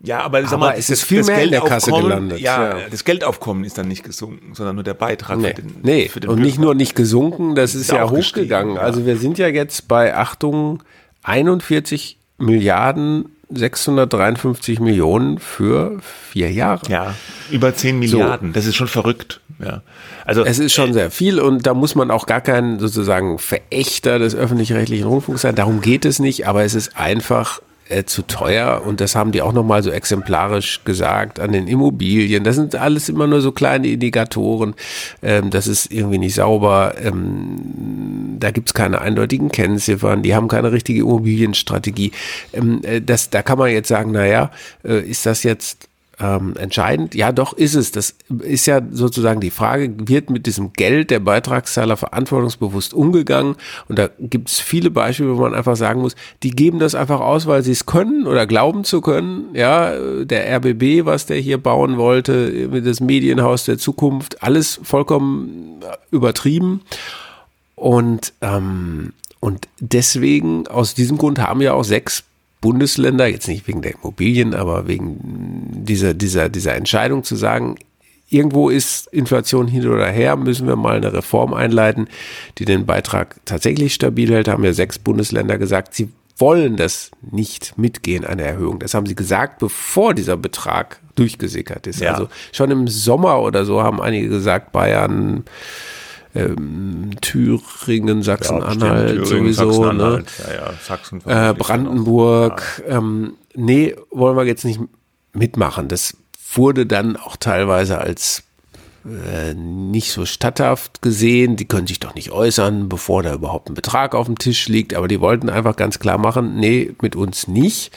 Ja, aber, sag mal, es ist viel mehr in der Kasse gelandet. Ja, ja, das Geldaufkommen ist dann nicht gesunken, sondern nur der Beitrag nee, für den, nee. Für den und nicht nur nicht gesunken, das ist, ist ja hochgegangen. Ja. Also wir sind ja jetzt bei, Achtung, 41 Milliarden 653 Millionen für vier Jahre. Ja, über 10 Milliarden. So. Das ist schon verrückt. Ja. Also, es ist schon äh, sehr viel und da muss man auch gar kein sozusagen Verächter des öffentlich-rechtlichen Rundfunks sein. Darum geht es nicht, aber es ist einfach äh, zu teuer und das haben die auch nochmal so exemplarisch gesagt an den Immobilien. Das sind alles immer nur so kleine Indikatoren. Ähm, das ist irgendwie nicht sauber. Ähm, da gibt's keine eindeutigen Kennziffern. Die haben keine richtige Immobilienstrategie. Ähm, äh, das, da kann man jetzt sagen, naja, äh, ist das jetzt ähm, entscheidend? Ja, doch ist es. Das ist ja sozusagen die Frage, wird mit diesem Geld der Beitragszahler verantwortungsbewusst umgegangen? Und da gibt es viele Beispiele, wo man einfach sagen muss, die geben das einfach aus, weil sie es können oder glauben zu können. Ja, der RBB, was der hier bauen wollte, das Medienhaus der Zukunft, alles vollkommen übertrieben. Und, ähm, und deswegen, aus diesem Grund haben ja auch sechs Bundesländer, jetzt nicht wegen der Immobilien, aber wegen dieser, dieser, dieser Entscheidung zu sagen, irgendwo ist Inflation hin oder her, müssen wir mal eine Reform einleiten, die den Beitrag tatsächlich stabil hält, haben ja sechs Bundesländer gesagt, sie wollen das nicht mitgehen, eine Erhöhung. Das haben sie gesagt, bevor dieser Betrag durchgesickert ist. Ja. Also schon im Sommer oder so haben einige gesagt, Bayern, ähm, Thüringen, Sachsen-Anhalt Ja, sowieso, ne? Sachsen-Anhalt, Ja, ja, Sachsen. äh, Brandenburg. Ähm, nee, wollen wir jetzt nicht mitmachen. Das wurde dann auch teilweise als äh, nicht so statthaft gesehen. Die können sich doch nicht äußern, bevor da überhaupt ein Betrag auf dem Tisch liegt. Aber die wollten einfach ganz klar machen, nee, mit uns nicht.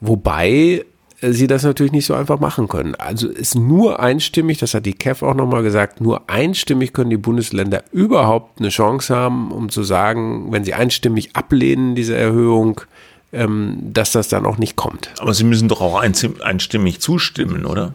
Wobei sie das natürlich nicht so einfach machen können. Also ist nur einstimmig, das hat die KEF auch nochmal gesagt, nur einstimmig können die Bundesländer überhaupt eine Chance haben, um zu sagen, wenn sie einstimmig ablehnen, diese Erhöhung, ähm, dass das dann auch nicht kommt. Aber Sie müssen doch auch einstimmig zustimmen, oder?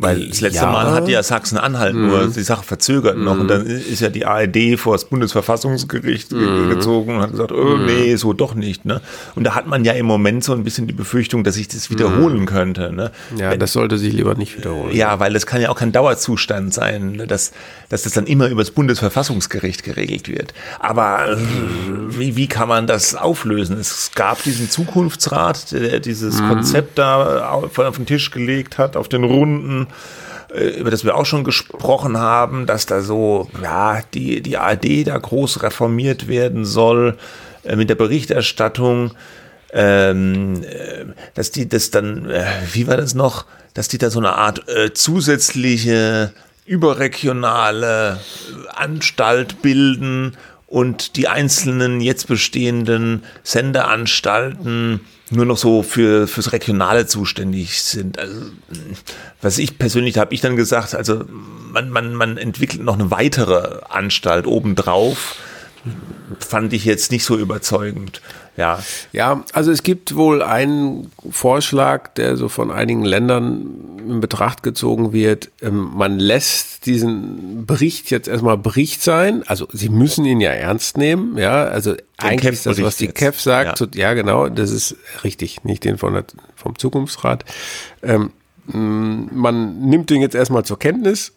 Weil das letzte Ja. Mal hat ja Sachsen-Anhalt nur die Sache verzögert noch und dann ist ja die ARD vor das Bundesverfassungsgericht ge- gezogen und hat gesagt, oh nee, so doch nicht. Ne? Und da hat man ja im Moment so ein bisschen die Befürchtung, dass sich das wiederholen könnte. Ne? Ja, das sollte sich lieber nicht wiederholen. Ja, weil das kann ja auch kein Dauerzustand sein, ne, dass, dass das dann immer über das Bundesverfassungsgericht geregelt wird. Aber äh, wie, wie kann man das auflösen? Es gab diesen Zukunftsrat, der dieses Konzept da auf, auf den Tisch gelegt hat, auf den Runden äh, über das wir auch schon gesprochen haben, dass da so, ja, die, die ARD da groß reformiert werden soll äh, mit der Berichterstattung ähm, äh, dass die das dann, wie war das noch, dass die da so eine Art äh, zusätzliche überregionale Anstalt bilden und die einzelnen jetzt bestehenden Sendeanstalten nur noch so für fürs Regionale zuständig sind. Also, was ich persönlich habe ich dann gesagt, also man, man, man entwickelt noch eine weitere Anstalt obendrauf. Fand ich jetzt nicht so überzeugend. Ja, Ja, also es gibt wohl einen Vorschlag, der so von einigen Ländern in Betracht gezogen wird. Ähm, Man lässt diesen Bericht jetzt erstmal Bericht sein. Also sie müssen ihn ja ernst nehmen. Ja, also eigentlich ist das, was die. KEF sagt. Ja. so- Ja, genau, das ist richtig, nicht den von der, vom Zukunftsrat. Ähm, mh, man nimmt den jetzt erstmal zur Kenntnis.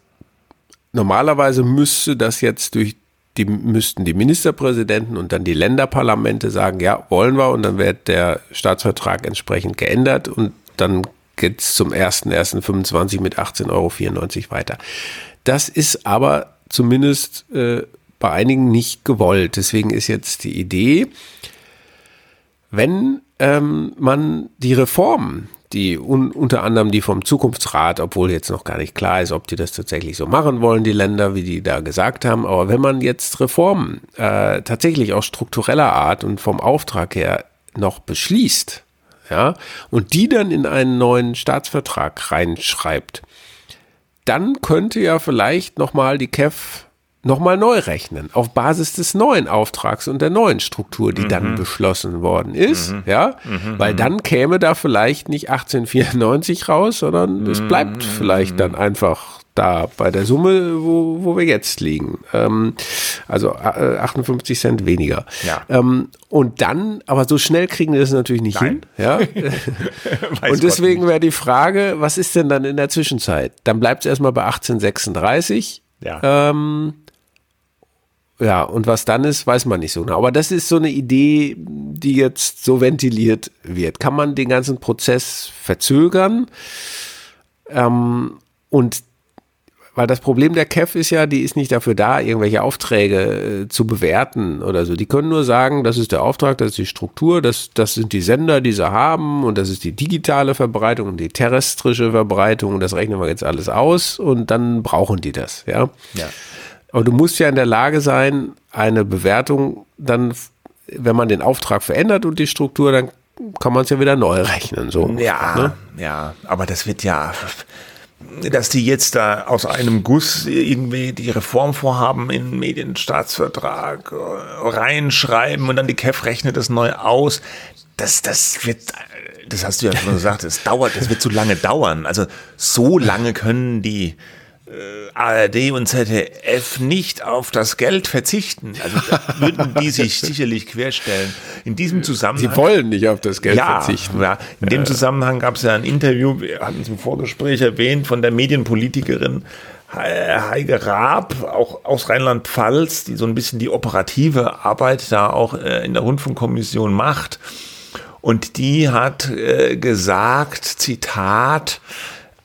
Normalerweise müsste das jetzt durch die müssten die Ministerpräsidenten und dann die Länderparlamente sagen, ja, wollen wir, und dann wird der Staatsvertrag entsprechend geändert und dann geht's zum 1.1.25 mit 18,94 Euro weiter. Das ist aber zumindest äh, bei einigen nicht gewollt. Deswegen ist jetzt die Idee, wenn ähm, man die Reformen, die un unter anderem die vom Zukunftsrat, obwohl jetzt noch gar nicht klar ist, ob die das tatsächlich so machen wollen, die Länder, wie die da gesagt haben, aber wenn man jetzt Reformen äh, tatsächlich auch struktureller Art und vom Auftrag her noch beschließt, ja, und die dann in einen neuen Staatsvertrag reinschreibt, dann könnte ja vielleicht nochmal die KEF nochmal neu rechnen, auf Basis des neuen Auftrags und der neuen Struktur, die dann beschlossen worden ist, ja, weil dann käme da vielleicht nicht 1894 raus, sondern es bleibt vielleicht dann einfach da bei der Summe, wo, wo wir jetzt liegen. Ähm, also äh, 58 Cent weniger. Ja. Ähm, und dann, aber so schnell kriegen wir das natürlich nicht Nein. hin. Ja? [LAUGHS] Und deswegen wäre die Frage, was ist denn dann in der Zwischenzeit? Dann bleibt es erstmal bei 1836. nicht. Ja. Ähm, ja, und was dann ist, weiß man nicht so genau. Aber das ist so eine Idee, die jetzt so ventiliert wird. Kann man den ganzen Prozess verzögern? Ähm, und weil das Problem der KEF ist ja, die ist nicht dafür da, irgendwelche Aufträge äh, zu bewerten oder so. Die können nur sagen, das ist der Auftrag, das ist die Struktur, das, das sind die Sender, die sie haben und das ist die digitale Verbreitung und die terrestrische Verbreitung und das rechnen wir jetzt alles aus und dann brauchen die das, ja. ja. Aber du musst ja in der Lage sein, eine Bewertung dann, wenn man den Auftrag verändert und die Struktur, dann kann man es ja wieder neu [LAUGHS] rechnen. So. Ja, Ne? ja, aber das wird ja, dass die jetzt da aus einem Guss irgendwie die Reformvorhaben in den Medienstaatsvertrag reinschreiben und dann die KEF rechnet das neu aus. Das, das wird, das hast du ja schon gesagt, es dauert, das wird zu lange dauern. Also so lange können die ARD und ZDF nicht auf das Geld verzichten. Also würden die sich [LAUGHS] sicherlich querstellen. In diesem Zusammenhang Sie wollen nicht auf das Geld verzichten. ja, in dem Zusammenhang gab es ja ein Interview, wir hatten es im Vorgespräch erwähnt, von der Medienpolitikerin He- Heike Raab, auch aus Rheinland-Pfalz, die so ein bisschen die operative Arbeit da auch äh, in der Rundfunkkommission macht. Und die hat äh, gesagt, Zitat,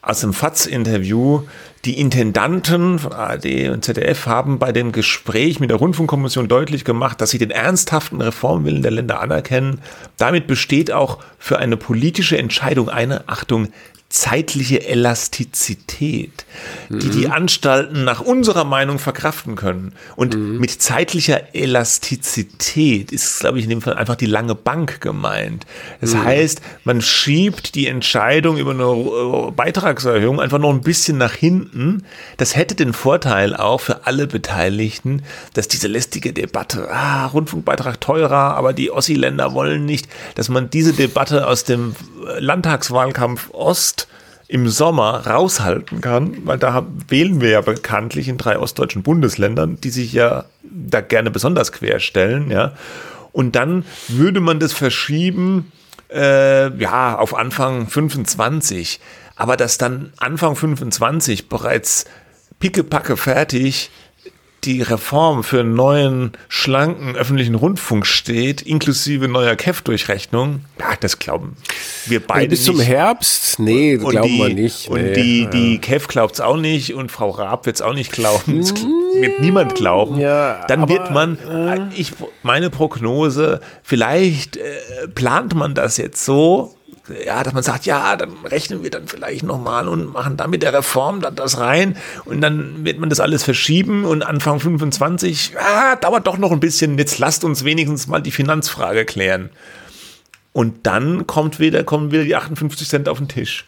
aus dem FATS-Interview, die Intendanten von ARD und ZDF haben bei dem Gespräch mit der Rundfunkkommission deutlich gemacht, dass sie den ernsthaften Reformwillen der Länder anerkennen. Damit besteht auch für eine politische Entscheidung eine, Achtung, zeitliche Elastizität, die die Anstalten nach unserer Meinung verkraften können. Und mit zeitlicher Elastizität ist, glaube ich, in dem Fall einfach die lange Bank gemeint. Das heißt, man schiebt die Entscheidung über eine äh, Beitragserhöhung einfach noch ein bisschen nach hinten. Das hätte den Vorteil auch für alle Beteiligten, dass diese lästige Debatte, ah, Rundfunkbeitrag teurer, aber die Ossi-Länder wollen nicht, dass man diese Debatte aus dem Landtagswahlkampf Ost im Sommer raushalten kann, weil da wählen wir ja bekanntlich in drei ostdeutschen Bundesländern, die sich ja da gerne besonders querstellen, ja. Und dann würde man das verschieben, äh, ja, auf Anfang 25. Aber dass dann Anfang 25 bereits pickepacke fertig die Reform für einen neuen, schlanken öffentlichen Rundfunk steht, inklusive neuer KEF-Durchrechnung, ja, das glauben wir beide Bis zum nicht. Herbst? Nee, Und glauben die, wir nicht. Und nee. die, die KEF glaubt es auch nicht und Frau Raab wird es auch nicht glauben. Es wird niemand glauben. Ja, Dann aber, wird man, ich, meine Prognose, vielleicht äh, plant man das jetzt so, ja, dass man sagt, ja, dann rechnen wir dann vielleicht nochmal und machen dann mit der Reform dann das rein und dann wird man das alles verschieben und Anfang 25, ja, dauert doch noch ein bisschen, jetzt lasst uns wenigstens mal die Finanzfrage klären. Und dann kommt wieder, kommen wieder die 58 Cent auf den Tisch.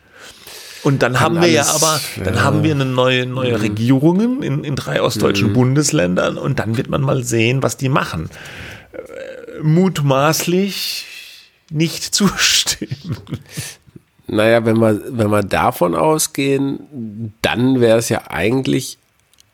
Und dann haben wir ja aber, dann ja. haben wir eine neue, neue Mhm. Regierungen in, in drei ostdeutschen Bundesländern und dann wird man mal sehen, was die machen. Äh, Mutmaßlich nicht [LAUGHS] zustimmen. Naja, wenn wir, wenn wir davon ausgehen, dann wäre es ja eigentlich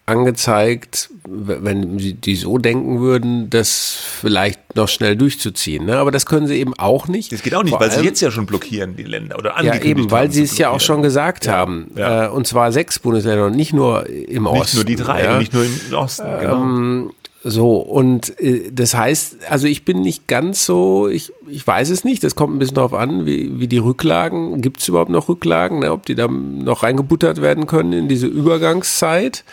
angezeigt, wenn sie die so denken würden, das vielleicht noch schnell durchzuziehen. Ne? Aber das können sie eben auch nicht. Das geht auch nicht, Vor weil sie allem- jetzt ja schon blockieren, die Länder. Oder Ja, angekündigt eben, weil haben, sie es ja auch schon gesagt haben. ja. Äh, und zwar sechs Bundesländer und nicht nur im Osten. Nicht nur die drei, Ja? nicht nur im Osten. Genau. So, und äh, das heißt, also ich bin nicht ganz so, ich, ich weiß es nicht, das kommt ein bisschen darauf an, wie, wie die Rücklagen, gibt es überhaupt noch Rücklagen, ne, ob die da noch reingebuttert werden können in diese Übergangszeit.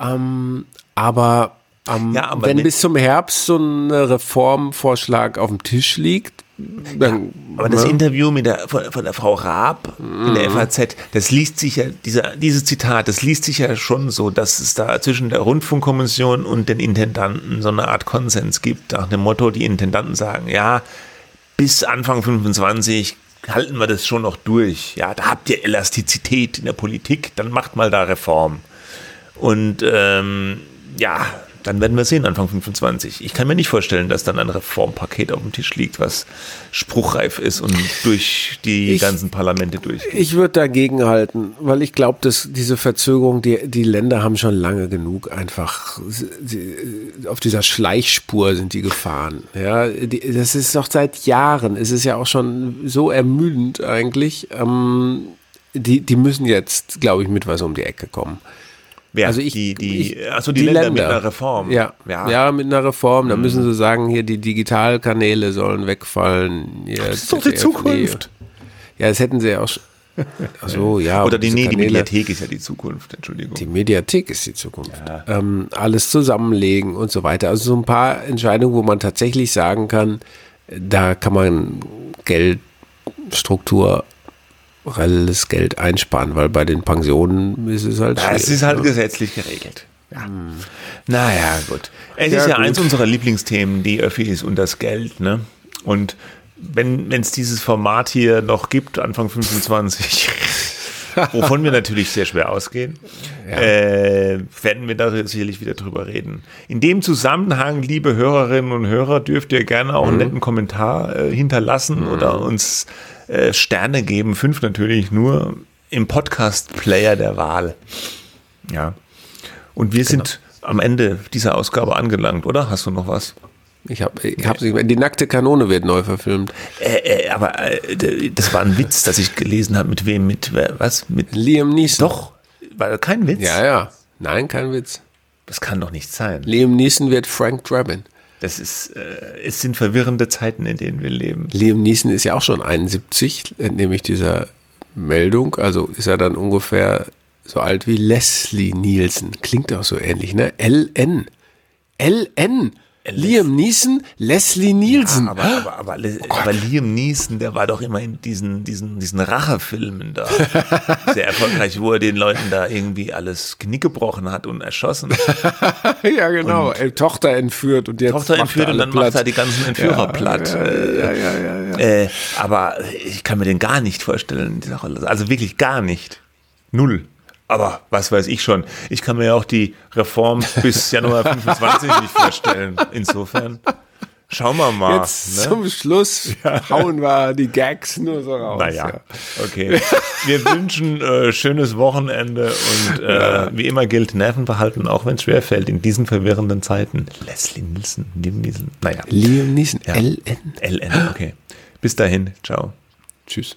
Ähm, aber, ähm, Ja, aber wenn wenn- bis zum Herbst so ein Reformvorschlag auf dem Tisch liegt, dann, Aber das ne? Interview mit der, von, von der Frau Raab in Mhm. der FAZ, das liest sich ja, dieser, dieses Zitat, das liest sich ja schon so, dass es da zwischen der Rundfunkkommission und den Intendanten so eine Art Konsens gibt, nach dem Motto, die Intendanten sagen, ja, bis Anfang 25 halten wir das schon noch durch. Ja, da habt ihr Elastizität in der Politik, dann macht mal da Reform. Und ähm, ja, dann werden wir sehen, Anfang 25. Ich kann mir nicht vorstellen, dass dann ein Reformpaket auf dem Tisch liegt, was spruchreif ist und durch die Ich- ganzen Parlamente durchgeht. Ich würde dagegen halten, weil ich glaube, dass diese Verzögerung, die, die Länder haben schon lange genug einfach, sie, auf dieser Schleichspur sind die gefahren. Ja, die, das ist doch seit Jahren, es ist ja auch schon so ermüdend eigentlich. Ähm, die, die müssen jetzt, glaube ich, mit was um die Ecke kommen. Wer? Also ich, die, die, ich, also die, Länder, mit einer Reform. Ja, ja. mit einer Reform. Da müssen sie sagen, hier die Digitalkanäle sollen wegfallen. Hier, Das ist doch die Zukunft. Ja, das hätten sie ja auch. so, [LAUGHS] ja. Oder die, nee, die Kanäle- Mediathek ist ja die Zukunft, Entschuldigung. Die Take ist die Zukunft. Ähm, alles zusammenlegen und so weiter. Also so ein paar Entscheidungen, wo man tatsächlich sagen kann, da kann man Geld, Struktur, reelles Geld einsparen, weil bei den Pensionen ist es halt Ja, es ist halt ne? gesetzlich geregelt. Ja. Naja, gut. Es Ja, ist ja gut. eins unserer Lieblingsthemen, die Öffis und das Geld. Ne? Und wenn es dieses Format hier noch gibt, Anfang 25, wovon wir natürlich sehr schwer ausgehen, äh, werden wir da sicherlich wieder drüber reden. In dem Zusammenhang, liebe Hörerinnen und Hörer, dürft ihr gerne auch einen netten Kommentar äh, hinterlassen oder uns äh, Sterne geben, fünf natürlich nur im Podcast-Player der Wahl. Ja. Und wir sind am Ende dieser Ausgabe angelangt, oder? Hast du noch was? Ich habe ich hab's nicht mehr. Die nackte Kanone wird neu verfilmt. Äh, äh, aber äh, das war ein Witz, dass ich gelesen habe, mit wem, mit was? Mit Liam Neeson. doch, war kein Witz. Ja, ja. Nein, kein Witz. Das kann doch nicht sein. Liam Neeson wird Frank Drabin. Das ist, äh, es sind verwirrende Zeiten, in denen wir leben. Liam Neeson ist ja auch schon 71, äh, nämlich dieser Meldung. Also ist er dann ungefähr so alt wie Leslie Nielsen. Klingt auch so ähnlich, ne? LN. LN. Liam Neeson, Leslie Nielsen. Ja, aber, aber, aber, oh aber, Liam Neeson, der war doch immer in diesen, diesen, diesen Rachefilmen da. [LAUGHS] Sehr erfolgreich, wo er den Leuten da irgendwie alles Knick gebrochen hat und erschossen. [LAUGHS] ja, genau. Und Tochter entführt und jetzt. Tochter entführt und dann platt. macht er die ganzen Entführer ja, platt. Ja, ja, ja, ja, ja. Äh, aber ich kann mir den gar nicht vorstellen, diese Rolle. Also wirklich gar nicht. Null. Aber was weiß ich schon. Ich kann mir ja auch die Reform bis [LAUGHS] Januar 25 nicht vorstellen. Insofern. Schauen wir mal. Jetzt ne? zum Schluss ja. hauen wir die Gags nur so raus. Naja, ja. okay. Wir wünschen äh, schönes Wochenende und äh, ja. wie immer gilt Nerven behalten, auch wenn es schwerfällt in diesen verwirrenden Zeiten. Leslie Nielsen, Liam Nielsen, naja. Liam Nielsen, LN. LN, okay. Bis dahin, ciao. Tschüss.